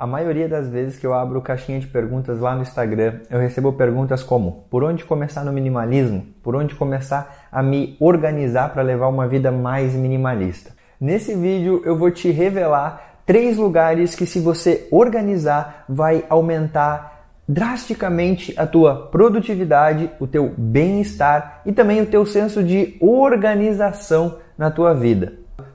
A maioria das vezes que eu abro caixinha de perguntas lá no Instagram, eu recebo perguntas como: por onde começar no minimalismo? Por onde começar a me organizar para levar uma vida mais minimalista? Nesse vídeo eu vou te revelar três lugares que se você organizar vai aumentar drasticamente a tua produtividade, o teu bem-estar e também o teu senso de organização na tua vida,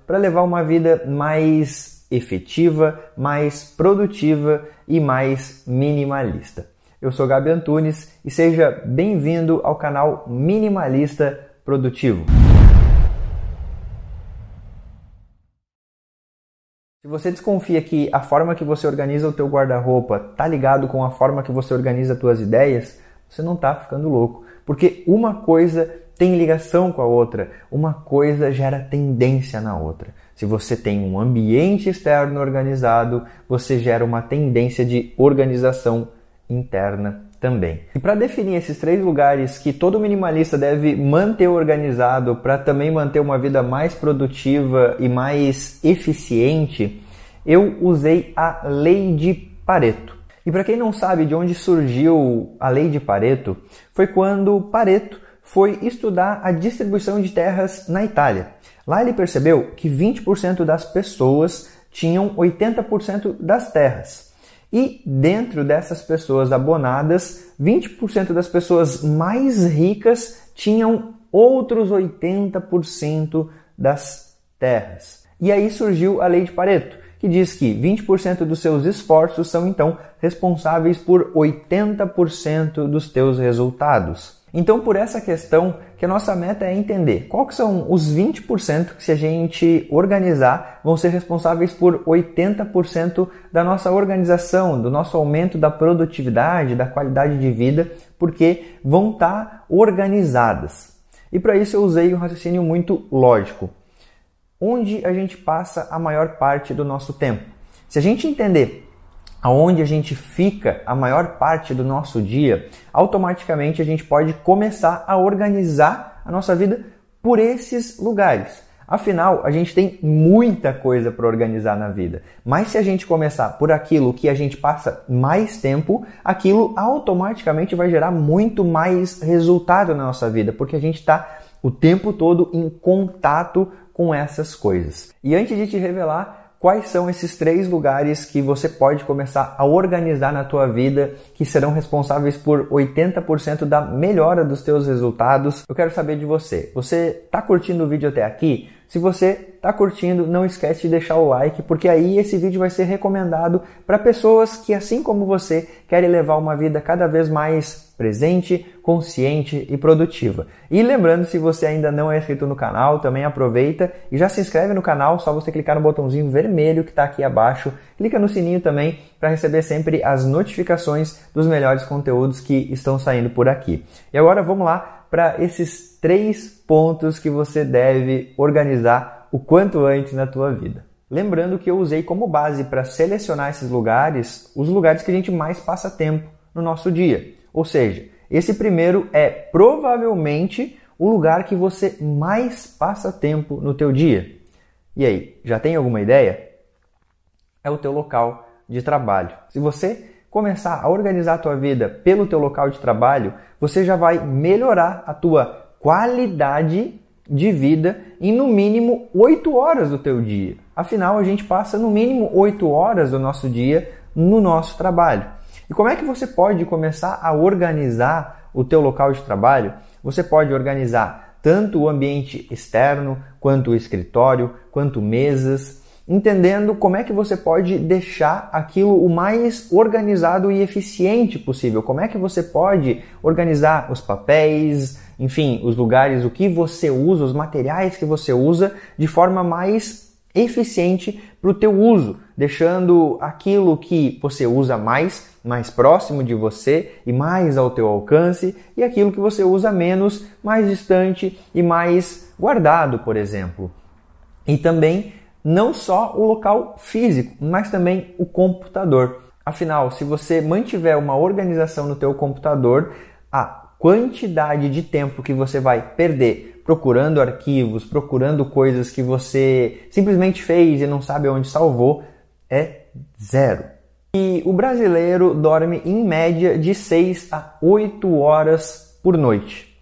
para levar uma vida mais efetiva, mais produtiva e mais minimalista. Eu sou Gabi Antunes e seja bem-vindo ao canal Minimalista Produtivo. Se você desconfia que a forma que você organiza o teu guarda-roupa tá ligado com a forma que você organiza as tuas ideias, você não está ficando louco, porque uma coisa tem ligação com a outra, uma coisa gera tendência na outra. Se você tem um ambiente externo organizado, você gera uma tendência de organização interna também. E para definir esses três lugares que todo minimalista deve manter organizado para também manter uma vida mais produtiva e mais eficiente, eu usei a lei de Pareto. E para quem não sabe de onde surgiu a lei de Pareto, foi quando Pareto foi estudar a distribuição de terras na Itália. Lá ele percebeu que 20% das pessoas tinham 80% das terras. E dentro dessas pessoas abonadas, 20% das pessoas mais ricas tinham outros 80% das terras. E aí surgiu a lei de Pareto, que diz que 20% dos seus esforços são então responsáveis por 80% dos teus resultados. Então, por essa questão, que a nossa meta é entender quais são os 20% que, se a gente organizar, vão ser responsáveis por 80% da nossa organização, do nosso aumento da produtividade, da qualidade de vida, porque vão estar organizadas. E para isso eu usei um raciocínio muito lógico. Onde a gente passa a maior parte do nosso tempo? Se a gente entender aonde a gente fica a maior parte do nosso dia, automaticamente a gente pode começar a organizar a nossa vida por esses lugares. Afinal, a gente tem muita coisa para organizar na vida. Mas se a gente começar por aquilo que a gente passa mais tempo, aquilo automaticamente vai gerar muito mais resultado na nossa vida, porque a gente está o tempo todo em contato com essas coisas. E antes de te revelar quais são esses três lugares que você pode começar a organizar na tua vida que serão responsáveis por 80% da melhora dos teus resultados. Eu quero saber de você. Você está curtindo o vídeo até aqui? Se você está curtindo, não esquece de deixar o like, porque aí esse vídeo vai ser recomendado para pessoas que, assim como você, querem levar uma vida cada vez mais presente, consciente e produtiva. E lembrando, se você ainda não é inscrito no canal, também aproveita e já se inscreve no canal, só você clicar no botãozinho vermelho que está aqui abaixo, clica no sininho também para receber sempre as notificações dos melhores conteúdos que estão saindo por aqui. E agora vamos lá para esses três pontos que você deve organizar o quanto antes na tua vida. Lembrando que eu usei como base para selecionar esses lugares os lugares que a gente mais passa tempo no nosso dia. Ou seja, esse primeiro é provavelmente o lugar que você mais passa tempo no teu dia. E aí, já tem alguma ideia? É o teu local de trabalho. Se você começar a organizar a tua vida pelo teu local de trabalho, você já vai melhorar a tua qualidade de vida em no mínimo 8 horas do teu dia. Afinal, a gente passa no mínimo 8 horas do nosso dia no nosso trabalho. E como é que você pode começar a organizar o teu local de trabalho? Você pode organizar tanto o ambiente externo, quanto o escritório, quanto mesas, entendendo como é que você pode deixar aquilo o mais organizado e eficiente possível. Como é que você pode organizar os papéis, enfim, os lugares, o que você usa, os materiais que você usa de forma mais eficiente para o teu uso, deixando aquilo que você usa mais, mais próximo de você e mais ao teu alcance, e aquilo que você usa menos, mais distante e mais guardado, por exemplo. E também não só o local físico, mas também o computador. Afinal, se você mantiver uma organização no teu computador, a quantidade de tempo que você vai perder procurando arquivos, procurando coisas que você simplesmente fez e não sabe onde salvou, é zero. E o brasileiro dorme em média de 6 a 8 horas por noite.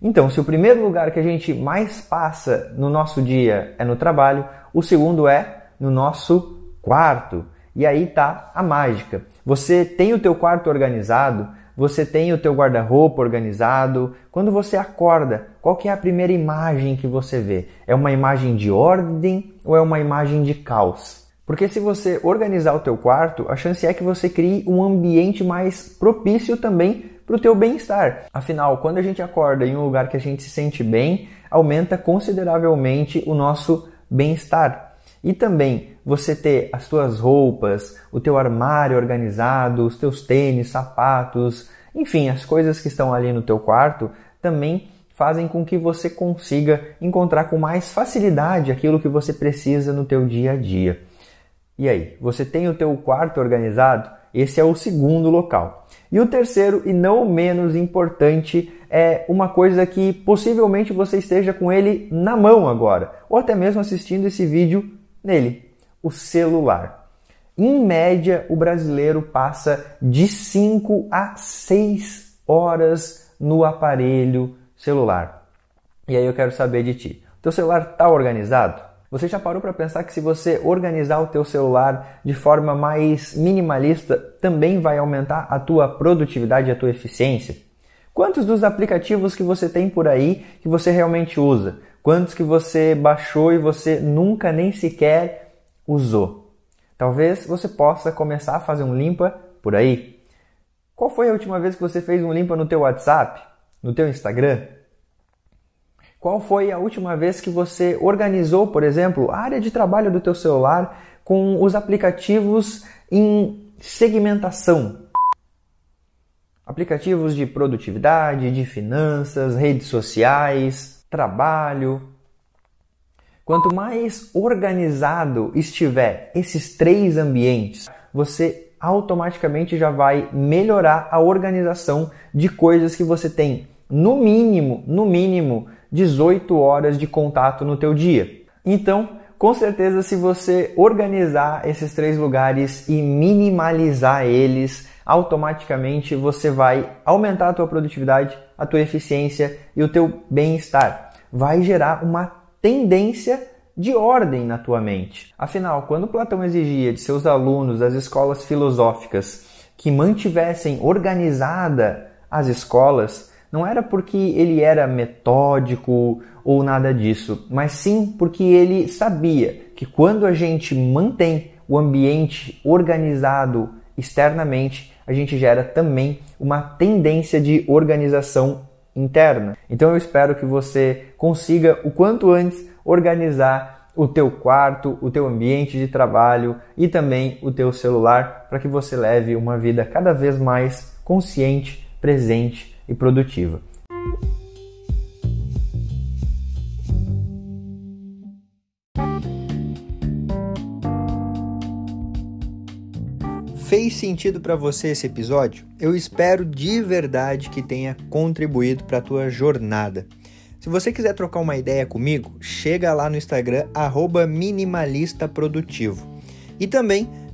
Então, se o primeiro lugar que a gente mais passa no nosso dia é no trabalho, o segundo é no nosso quarto. E aí tá a mágica. Você tem o teu quarto organizado, você tem o teu guarda-roupa organizado. Quando você acorda, qual que é a primeira imagem que você vê? É uma imagem de ordem ou é uma imagem de caos? Porque se você organizar o teu quarto, a chance é que você crie um ambiente mais propício também para o teu bem-estar. Afinal, quando a gente acorda em um lugar que a gente se sente bem, aumenta consideravelmente o nosso bem-estar. E também você ter as tuas roupas, o teu armário organizado, os teus tênis, sapatos, enfim, as coisas que estão ali no teu quarto também fazem com que você consiga encontrar com mais facilidade aquilo que você precisa no teu dia a dia. E aí, você tem o teu quarto organizado? Esse é o segundo local. E o terceiro e não menos importante é uma coisa que possivelmente você esteja com ele na mão agora, ou até mesmo assistindo esse vídeo nele o celular. Em média, o brasileiro passa de 5 a 6 horas no aparelho celular. E aí eu quero saber de ti. Teu celular está organizado? Você já parou para pensar que se você organizar o teu celular de forma mais minimalista, também vai aumentar a tua produtividade e a tua eficiência? Quantos dos aplicativos que você tem por aí que você realmente usa? Quantos que você baixou e você nunca nem sequer usou. Talvez você possa começar a fazer um limpa por aí. Qual foi a última vez que você fez um limpa no teu WhatsApp, no teu Instagram? Qual foi a última vez que você organizou, por exemplo, a área de trabalho do teu celular com os aplicativos em segmentação? Aplicativos de produtividade, de finanças, redes sociais, trabalho, Quanto mais organizado estiver esses três ambientes, você automaticamente já vai melhorar a organização de coisas que você tem no mínimo, no mínimo 18 horas de contato no teu dia. Então, com certeza se você organizar esses três lugares e minimalizar eles, automaticamente você vai aumentar a tua produtividade, a tua eficiência e o teu bem-estar. Vai gerar uma tendência de ordem na tua mente. Afinal, quando Platão exigia de seus alunos das escolas filosóficas que mantivessem organizada as escolas, não era porque ele era metódico ou nada disso, mas sim porque ele sabia que quando a gente mantém o ambiente organizado externamente, a gente gera também uma tendência de organização interna. Então eu espero que você consiga o quanto antes organizar o teu quarto, o teu ambiente de trabalho e também o teu celular para que você leve uma vida cada vez mais consciente, presente e produtiva. Fez sentido para você esse episódio? Eu espero de verdade que tenha contribuído para a tua jornada. Se você quiser trocar uma ideia comigo, chega lá no Instagram @minimalistaprodutivo. E também